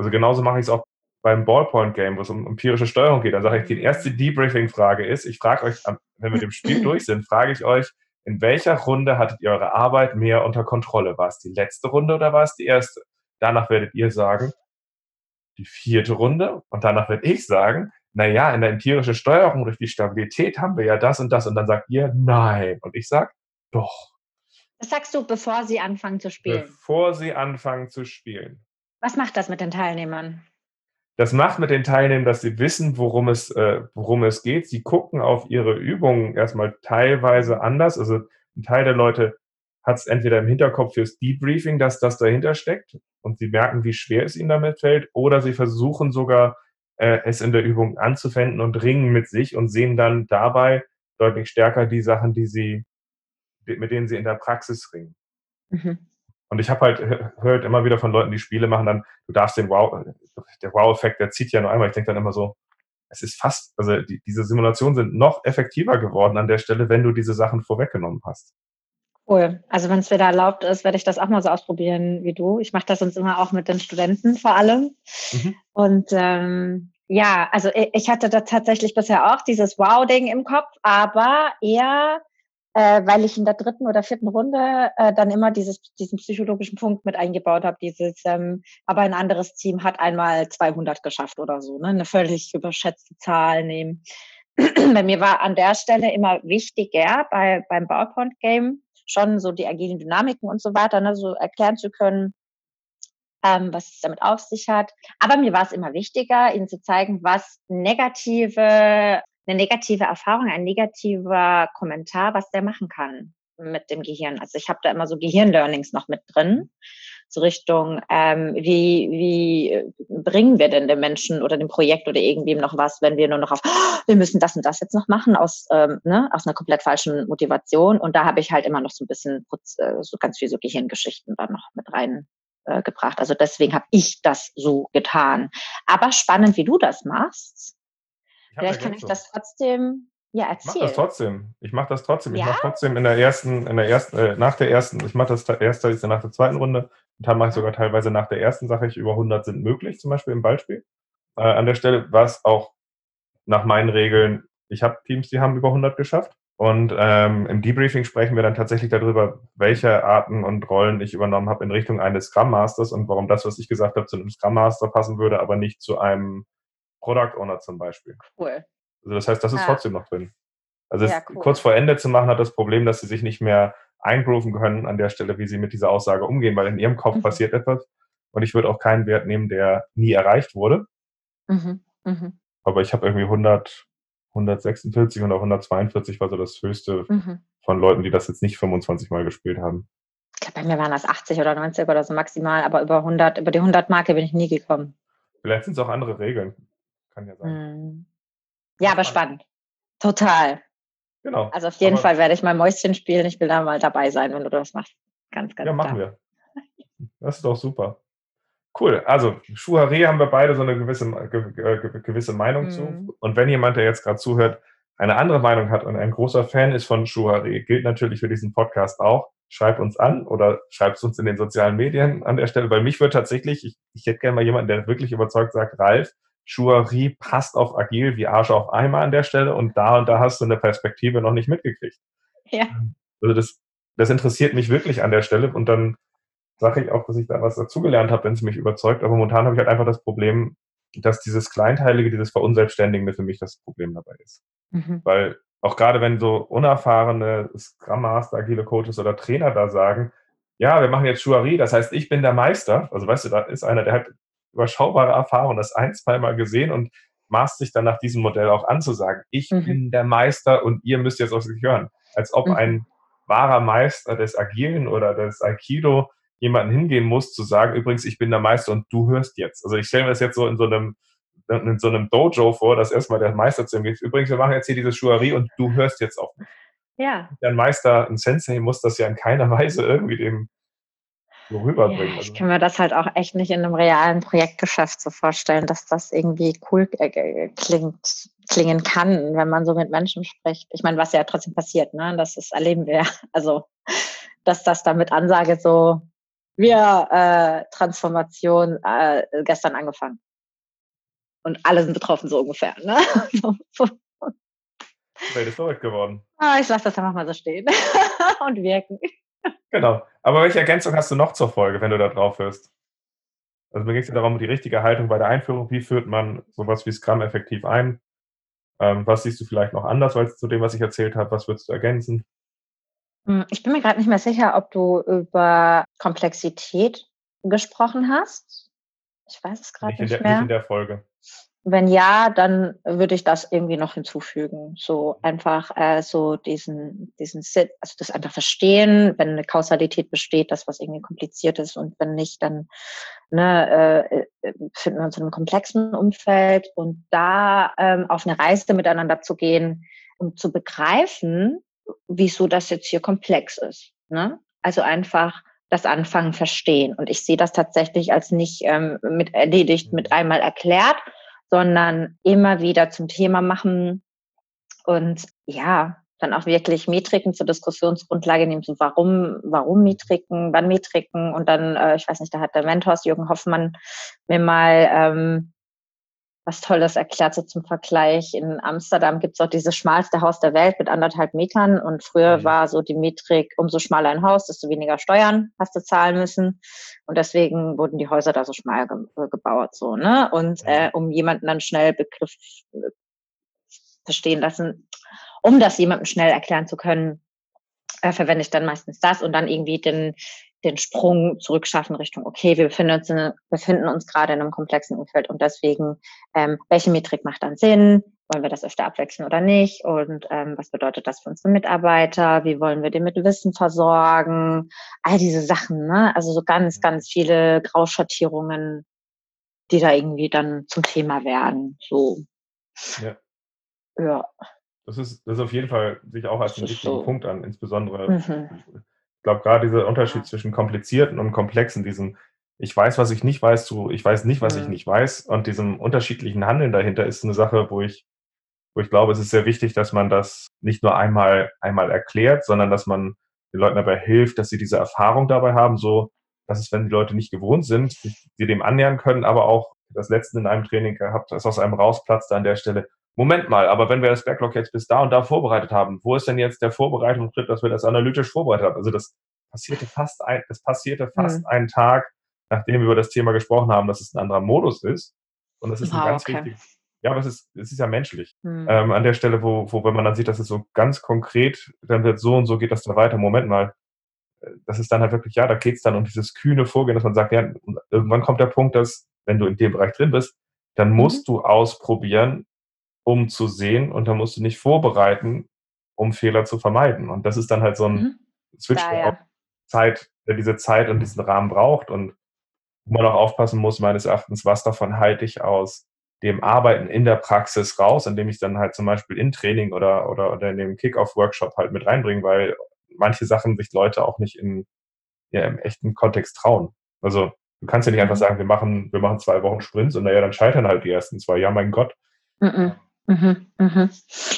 Also genauso mache ich es auch beim Ballpoint-Game, wo es um empirische Steuerung geht. Dann sage ich, die erste Debriefing-Frage ist, ich frage euch, wenn wir dem Spiel durch sind, frage ich euch, in welcher Runde hattet ihr eure Arbeit mehr unter Kontrolle? War es die letzte Runde oder war es die erste? Danach werdet ihr sagen, die vierte Runde. Und danach werde ich sagen, naja, in der empirischen Steuerung durch die Stabilität haben wir ja das und das. Und dann sagt ihr, nein. Und ich sage, doch. Was sagst du, bevor sie anfangen zu spielen? Bevor sie anfangen zu spielen. Was macht das mit den Teilnehmern? Das macht mit den Teilnehmern, dass sie wissen, worum es, äh, worum es geht. Sie gucken auf ihre Übungen erstmal teilweise anders. Also ein Teil der Leute hat es entweder im Hinterkopf fürs Debriefing, dass das dahinter steckt und sie merken, wie schwer es ihnen damit fällt, oder sie versuchen sogar, äh, es in der Übung anzuwenden und ringen mit sich und sehen dann dabei deutlich stärker die Sachen, die sie, mit denen sie in der Praxis ringen. Mhm. Und ich habe halt hört immer wieder von Leuten, die Spiele machen, dann, du darfst den Wow, der Wow-Effekt, der zieht ja nur einmal. Ich denke dann immer so, es ist fast, also die, diese Simulationen sind noch effektiver geworden an der Stelle, wenn du diese Sachen vorweggenommen hast. Cool. Also wenn es wieder erlaubt ist, werde ich das auch mal so ausprobieren wie du. Ich mache das sonst immer auch mit den Studenten vor allem. Mhm. Und ähm, ja, also ich hatte da tatsächlich bisher auch dieses Wow-Ding im Kopf, aber eher äh, weil ich in der dritten oder vierten Runde äh, dann immer dieses, diesen psychologischen Punkt mit eingebaut habe, dieses, ähm, aber ein anderes Team hat einmal 200 geschafft oder so, ne? eine völlig überschätzte Zahl nehmen. bei mir war an der Stelle immer wichtiger bei, beim PowerPoint-Game schon so die agilen Dynamiken und so weiter, ne, so erklären zu können, ähm, was es damit auf sich hat. Aber mir war es immer wichtiger, ihnen zu zeigen, was negative eine negative Erfahrung, ein negativer Kommentar, was der machen kann mit dem Gehirn. Also ich habe da immer so Gehirnlearnings noch mit drin, so Richtung, ähm, wie, wie bringen wir denn dem Menschen oder dem Projekt oder irgendwem noch was, wenn wir nur noch auf, oh, wir müssen das und das jetzt noch machen, aus, ähm, ne, aus einer komplett falschen Motivation. Und da habe ich halt immer noch so ein bisschen äh, so ganz viel so Gehirngeschichten da noch mit rein äh, gebracht. Also deswegen habe ich das so getan. Aber spannend, wie du das machst. Vielleicht kann ich das trotzdem ja erzählen. Ich mache das trotzdem. Ich mache das trotzdem. Ja? Ich mache trotzdem in der ersten, in der ersten, äh, nach der ersten, ich mache das erste ist nach der zweiten Runde und dann mache ich sogar teilweise nach der ersten, sage ich, über 100 sind möglich, zum Beispiel im Beispiel. Äh, an der Stelle war es auch nach meinen Regeln, ich habe Teams, die haben über 100 geschafft. Und ähm, im Debriefing sprechen wir dann tatsächlich darüber, welche Arten und Rollen ich übernommen habe in Richtung eines Scrum Masters und warum das, was ich gesagt habe, zu einem Scrum Master passen würde, aber nicht zu einem Product Owner zum Beispiel. Cool. Also das heißt, das ist ja. trotzdem noch drin. Also ja, cool. kurz vor Ende zu machen, hat das Problem, dass sie sich nicht mehr eingrooven können an der Stelle, wie sie mit dieser Aussage umgehen, weil in ihrem Kopf mhm. passiert etwas und ich würde auch keinen Wert nehmen, der nie erreicht wurde. Mhm. Mhm. Aber ich habe irgendwie 100, 146 oder 142 war so das höchste mhm. von Leuten, die das jetzt nicht 25 Mal gespielt haben. Ich glaube, bei mir waren das 80 oder 90 oder so maximal, aber über 100, über die 100 Marke bin ich nie gekommen. Vielleicht sind es auch andere Regeln. Kann ja sein. Mhm. Ja, aber spannend. Total. Genau. Also auf jeden aber Fall werde ich mal Mäuschen spielen. Ich will da mal dabei sein, wenn du das machst. Ganz, ganz Ja, machen wir. Das ist doch super. Cool. Also, Schuharé haben wir beide so eine gewisse, gewisse Meinung mhm. zu. Und wenn jemand, der jetzt gerade zuhört, eine andere Meinung hat und ein großer Fan ist von Schuharé, gilt natürlich für diesen Podcast auch. Schreibt uns an oder schreibt es uns in den sozialen Medien an der Stelle. Weil mich wird tatsächlich, ich, ich hätte gerne mal jemanden, der wirklich überzeugt sagt, Ralf, Schuari passt auf agil wie Arsch auf Eimer an der Stelle und da und da hast du eine Perspektive noch nicht mitgekriegt. Ja. Also das, das interessiert mich wirklich an der Stelle und dann sage ich auch, dass ich da was dazugelernt habe, wenn es mich überzeugt. Aber momentan habe ich halt einfach das Problem, dass dieses Kleinteilige, dieses Verunselbstständigende für mich das Problem dabei ist. Mhm. Weil auch gerade wenn so unerfahrene Scrum Master, agile Coaches oder Trainer da sagen, ja, wir machen jetzt Schuari, das heißt, ich bin der Meister. Also weißt du, da ist einer, der hat überschaubare Erfahrung, das ein, zweimal gesehen und maßt sich dann nach diesem Modell auch an zu sagen, ich mhm. bin der Meister und ihr müsst jetzt auf sich hören. Als ob mhm. ein wahrer Meister des Agilen oder des Aikido jemanden hingehen muss, zu sagen, übrigens, ich bin der Meister und du hörst jetzt. Also ich stelle mir das jetzt so in so einem in so einem Dojo vor, dass erstmal der Meister zu ihm geht. Übrigens, wir machen jetzt hier diese Schuari und du hörst jetzt auf mich. Ja. Der Meister, ein Sensei, muss das ja in keiner Weise irgendwie dem so rüberbringen. Ja, ich kann mir das halt auch echt nicht in einem realen Projektgeschäft so vorstellen, dass das irgendwie cool äh, klingt, klingen kann, wenn man so mit Menschen spricht. Ich meine, was ja trotzdem passiert, ne? Das ist, erleben wir. Also, dass das da mit Ansage so, wir äh, Transformation äh, gestern angefangen. Und alle sind betroffen, so ungefähr. Ne? so. Welt ist verrückt geworden. Ah, ich lasse das einfach mal so stehen und wirken. Genau. Aber welche Ergänzung hast du noch zur Folge, wenn du da drauf hörst? Also mir geht es ja darum, die richtige Haltung bei der Einführung. Wie führt man sowas wie Scrum effektiv ein? Ähm, was siehst du vielleicht noch anders als zu dem, was ich erzählt habe? Was würdest du ergänzen? Hm, ich bin mir gerade nicht mehr sicher, ob du über Komplexität gesprochen hast. Ich weiß es gerade nicht, nicht, mehr. Nicht in der Folge. Wenn ja, dann würde ich das irgendwie noch hinzufügen. So einfach äh, so diesen, diesen Sit, also das einfach verstehen, wenn eine Kausalität besteht, das was irgendwie kompliziert ist und wenn nicht, dann ne, äh, äh, finden wir uns in einem komplexen Umfeld und da ähm, auf eine Reise miteinander zu gehen, um zu begreifen, wieso das jetzt hier komplex ist. Ne? Also einfach das Anfangen verstehen. Und ich sehe das tatsächlich als nicht ähm, mit erledigt, mit einmal erklärt, sondern immer wieder zum Thema machen und ja, dann auch wirklich Metriken zur Diskussionsgrundlage nehmen, so warum, warum Metriken, wann Metriken und dann, äh, ich weiß nicht, da hat der Mentor Jürgen Hoffmann mir mal ähm, was Tolles erklärt, so zum Vergleich. In Amsterdam gibt es auch dieses schmalste Haus der Welt mit anderthalb Metern. Und früher mhm. war so die Metrik, umso schmaler ein Haus, desto weniger Steuern hast du zahlen müssen. Und deswegen wurden die Häuser da so schmal ge äh, gebaut. So, ne? Und äh, um jemanden dann schnell Begriff äh, verstehen lassen, um das jemandem schnell erklären zu können, äh, verwende ich dann meistens das und dann irgendwie den, den Sprung zurückschaffen Richtung, okay, wir befinden uns, in, befinden uns gerade in einem komplexen Umfeld und deswegen, ähm, welche Metrik macht dann Sinn? Wollen wir das öfter abwechseln oder nicht? Und ähm, was bedeutet das für unsere Mitarbeiter? Wie wollen wir den mit Wissen versorgen? All diese Sachen, ne? Also so ganz, ganz viele Grauschattierungen, die da irgendwie dann zum Thema werden. So. Ja. Ja. Das ist, das ist auf jeden Fall sich auch als ein wichtiger so. Punkt an, insbesondere mhm ich glaube, gerade dieser Unterschied zwischen komplizierten und komplexen, diesem ich weiß, was ich nicht weiß, zu ich weiß nicht, was mhm. ich nicht weiß und diesem unterschiedlichen Handeln dahinter ist eine Sache, wo ich, wo ich glaube, es ist sehr wichtig, dass man das nicht nur einmal, einmal erklärt, sondern dass man den Leuten dabei hilft, dass sie diese Erfahrung dabei haben, so, dass es, wenn die Leute nicht gewohnt sind, sie dem annähern können, aber auch das letzte in einem Training gehabt, das aus einem rausplatzt an der Stelle, Moment mal, aber wenn wir das Backlog jetzt bis da und da vorbereitet haben, wo ist denn jetzt der Vorbereitungsschritt, dass wir das analytisch vorbereitet haben? Also das passierte fast ein, das passierte fast mhm. einen Tag, nachdem wir über das Thema gesprochen haben, dass es ein anderer Modus ist. Und das ist ein ah, ganz okay. wichtig. Ja, aber es ist, es ist ja menschlich. Mhm. Ähm, an der Stelle, wo, wo, wenn man dann sieht, dass es so ganz konkret, dann wird so und so geht das da weiter. Moment mal. Das ist dann halt wirklich, ja, da geht es dann um dieses kühne Vorgehen, dass man sagt, ja, irgendwann kommt der Punkt, dass, wenn du in dem Bereich drin bist, dann musst mhm. du ausprobieren, um zu sehen und da musst du nicht vorbereiten, um Fehler zu vermeiden. Und das ist dann halt so ein mhm. Switch, der ja. Zeit, der diese Zeit und diesen Rahmen braucht und wo man auch aufpassen muss, meines Erachtens, was davon halte ich aus dem Arbeiten in der Praxis raus, indem ich dann halt zum Beispiel in Training oder, oder, oder in dem Kick-Off-Workshop halt mit reinbringe, weil manche Sachen sich Leute auch nicht in, ja im echten Kontext trauen. Also du kannst ja nicht einfach mhm. sagen, wir machen, wir machen zwei Wochen Sprints und naja, dann scheitern halt die ersten zwei. Ja, mein Gott. Mhm. Mhm, mhm.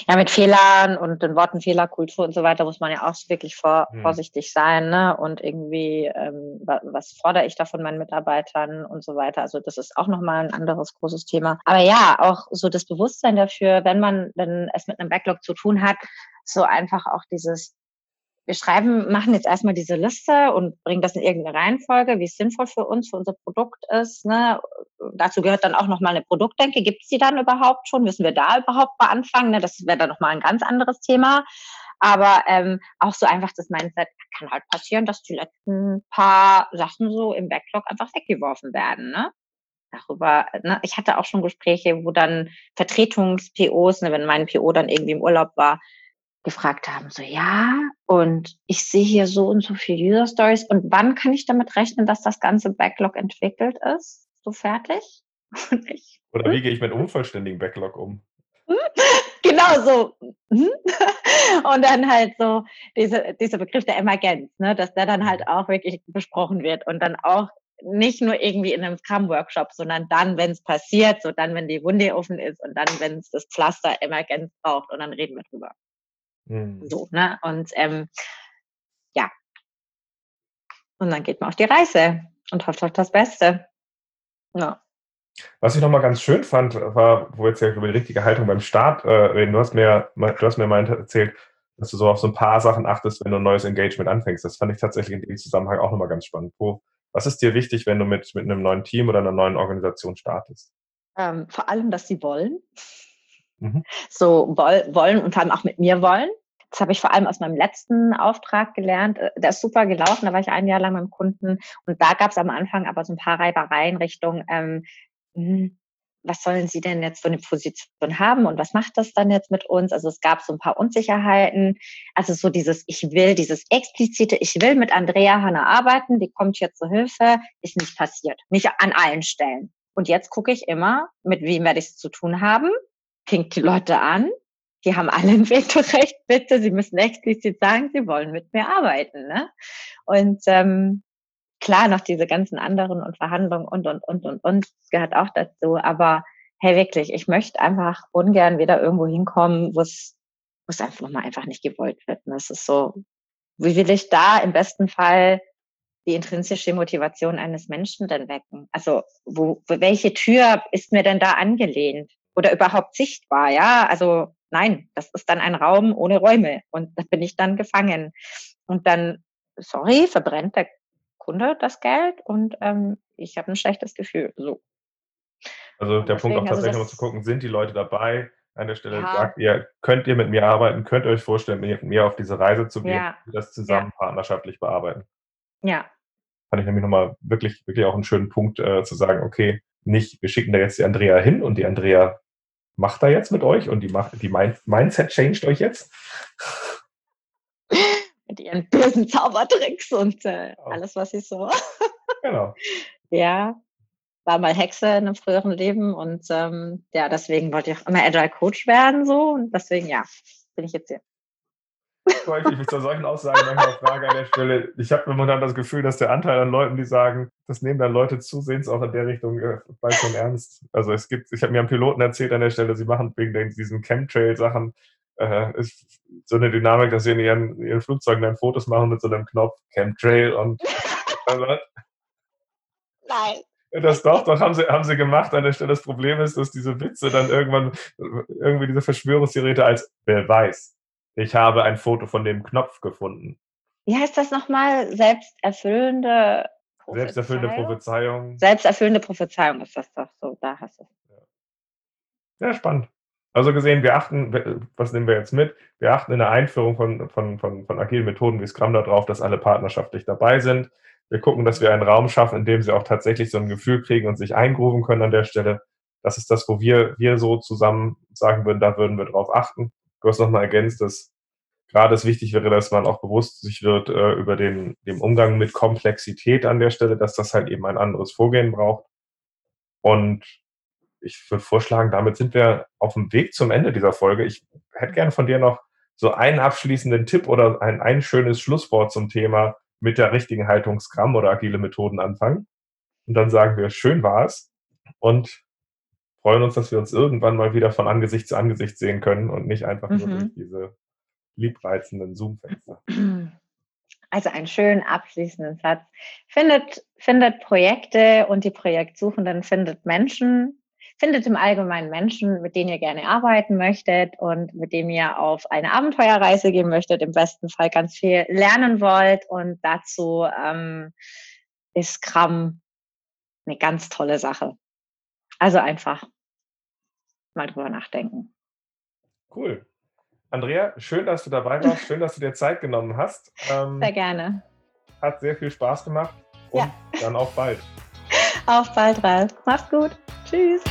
Ja, mit Fehlern und den Worten Fehlerkultur und so weiter muss man ja auch wirklich vor, mhm. vorsichtig sein, ne? Und irgendwie, ähm, was fordere ich da von meinen Mitarbeitern und so weiter. Also das ist auch nochmal ein anderes großes Thema. Aber ja, auch so das Bewusstsein dafür, wenn man, wenn es mit einem Backlog zu tun hat, so einfach auch dieses wir schreiben, machen jetzt erstmal diese Liste und bringen das in irgendeine Reihenfolge, wie es sinnvoll für uns, für unser Produkt ist. Ne? Dazu gehört dann auch nochmal eine Produktdenke. Gibt es die dann überhaupt schon? Müssen wir da überhaupt mal anfangen? Ne? Das wäre dann nochmal ein ganz anderes Thema. Aber ähm, auch so einfach das Mindset kann halt passieren, dass die letzten paar Sachen so im Backlog einfach weggeworfen werden. Ne? darüber, ne, ich hatte auch schon Gespräche, wo dann Vertretungs-POs, ne, wenn mein PO dann irgendwie im Urlaub war, gefragt haben, so ja, und ich sehe hier so und so viele User Stories und wann kann ich damit rechnen, dass das ganze Backlog entwickelt ist? So fertig? Ich, Oder wie gehe ich mit unvollständigen Backlog um? genau so. Mhm. Und dann halt so diese, dieser Begriff der Emergenz, ne, dass der dann halt mhm. auch wirklich besprochen wird und dann auch nicht nur irgendwie in einem Scrum-Workshop, sondern dann, wenn es passiert, so dann, wenn die Wunde offen ist und dann, wenn es das Pflaster Emergenz braucht und dann reden wir drüber. Mhm. So, ne? Und ähm, ja. Und dann geht man auf die Reise und hofft auf das Beste. Ja. Was ich nochmal ganz schön fand, war, wo wir jetzt ja über die richtige Haltung beim Start äh, reden, du hast mir, du hast mir mal erzählt, dass du so auf so ein paar Sachen achtest, wenn du ein neues Engagement anfängst. Das fand ich tatsächlich in dem Zusammenhang auch nochmal ganz spannend. Wo, was ist dir wichtig, wenn du mit, mit einem neuen Team oder einer neuen Organisation startest? Ähm, vor allem, dass sie wollen. Mhm. So woll, wollen und vor allem auch mit mir wollen. Das habe ich vor allem aus meinem letzten Auftrag gelernt. Äh, der ist super gelaufen, da war ich ein Jahr lang beim Kunden und da gab es am Anfang aber so ein paar Reibereien Richtung, ähm, hm, was sollen Sie denn jetzt für eine Position haben und was macht das dann jetzt mit uns? Also es gab so ein paar Unsicherheiten. Also so dieses, ich will, dieses explizite, ich will mit Andrea Hanna arbeiten, die kommt hier zur Hilfe, ist nicht passiert. Nicht an allen Stellen. Und jetzt gucke ich immer, mit wem werde ich es zu tun haben, pinkt die Leute an die haben alle ein Vetorecht, bitte, sie müssen explizit sagen, sie wollen mit mir arbeiten. Ne? Und ähm, klar, noch diese ganzen anderen und Verhandlungen und, und, und, und, und, gehört auch dazu. Aber hey, wirklich, ich möchte einfach ungern wieder irgendwo hinkommen, wo es, einfach nochmal einfach nicht gewollt wird. Und das ist so, wie will ich da im besten Fall die intrinsische Motivation eines Menschen denn wecken? Also, wo, welche Tür ist mir denn da angelehnt? Oder überhaupt sichtbar, ja? Also, Nein, das ist dann ein Raum ohne Räume und da bin ich dann gefangen. Und dann, sorry, verbrennt der Kunde das Geld und ähm, ich habe ein schlechtes Gefühl. So. Also der Deswegen, Punkt auch also tatsächlich also mal zu gucken, sind die Leute dabei? An der Stelle ja. sagt ihr, könnt ihr mit mir arbeiten, könnt ihr euch vorstellen, mit mir auf diese Reise zu gehen, ja. das zusammen ja. partnerschaftlich bearbeiten. Ja. Fand ich nämlich nochmal wirklich, wirklich auch einen schönen Punkt äh, zu sagen, okay, nicht, wir schicken da jetzt die Andrea hin und die Andrea macht er jetzt mit euch und die, macht, die Mindset changed euch jetzt? mit ihren bösen Zaubertricks und äh, oh. alles, was sie so. genau. Ja, war mal Hexe in einem früheren Leben und ähm, ja, deswegen wollte ich auch immer Agile Coach werden so und deswegen ja, bin ich jetzt hier häufig mich zu solchen Aussagen manchmal frage an der Stelle. Ich habe momentan das Gefühl, dass der Anteil an Leuten, die sagen, das nehmen dann Leute zusehends auch in der Richtung äh, bald schon ernst. Also es gibt, ich habe mir einem Piloten erzählt an der Stelle, sie machen wegen diesen Chemtrail-Sachen äh, ist so eine Dynamik, dass sie in ihren, ihren Flugzeugen dann Fotos machen mit so einem Knopf Chemtrail und Nein. Das doch, doch, haben sie, haben sie gemacht an der Stelle. Das Problem ist, dass diese Witze dann irgendwann irgendwie diese Verschwörungsgeräte als Beweis ich habe ein Foto von dem Knopf gefunden. Wie heißt das nochmal? Selbsterfüllende Prophezeiung? Selbsterfüllende Prophezeiung. Selbsterfüllende Prophezeiung ist das doch so. Da hast du es. Ja. ja, spannend. Also gesehen, wir achten, was nehmen wir jetzt mit? Wir achten in der Einführung von, von, von, von agilen Methoden wie Scrum darauf, dass alle partnerschaftlich dabei sind. Wir gucken, dass wir einen Raum schaffen, in dem sie auch tatsächlich so ein Gefühl kriegen und sich eingrooven können an der Stelle. Das ist das, wo wir, wir so zusammen sagen würden, da würden wir drauf achten. Du hast nochmal ergänzt, dass gerade es wichtig wäre, dass man auch bewusst sich wird äh, über den, den Umgang mit Komplexität an der Stelle, dass das halt eben ein anderes Vorgehen braucht. Und ich würde vorschlagen, damit sind wir auf dem Weg zum Ende dieser Folge. Ich hätte gerne von dir noch so einen abschließenden Tipp oder ein, ein schönes Schlusswort zum Thema, mit der richtigen Haltung Scrum oder agile Methoden anfangen. Und dann sagen wir, schön war's und freuen uns, dass wir uns irgendwann mal wieder von Angesicht zu Angesicht sehen können und nicht einfach mhm. nur durch diese liebreizenden Zoom-Fenster. Also einen schönen abschließenden Satz. Findet, findet Projekte und die Projektsuchenden findet Menschen, findet im Allgemeinen Menschen, mit denen ihr gerne arbeiten möchtet und mit denen ihr auf eine Abenteuerreise gehen möchtet, im besten Fall ganz viel lernen wollt. Und dazu ähm, ist Scrum eine ganz tolle Sache. Also einfach mal drüber nachdenken. Cool. Andrea, schön, dass du dabei warst. Schön, dass du dir Zeit genommen hast. Ähm, sehr gerne. Hat sehr viel Spaß gemacht. Und ja. dann auf bald. Auf bald, Ralf. Mach's gut. Tschüss.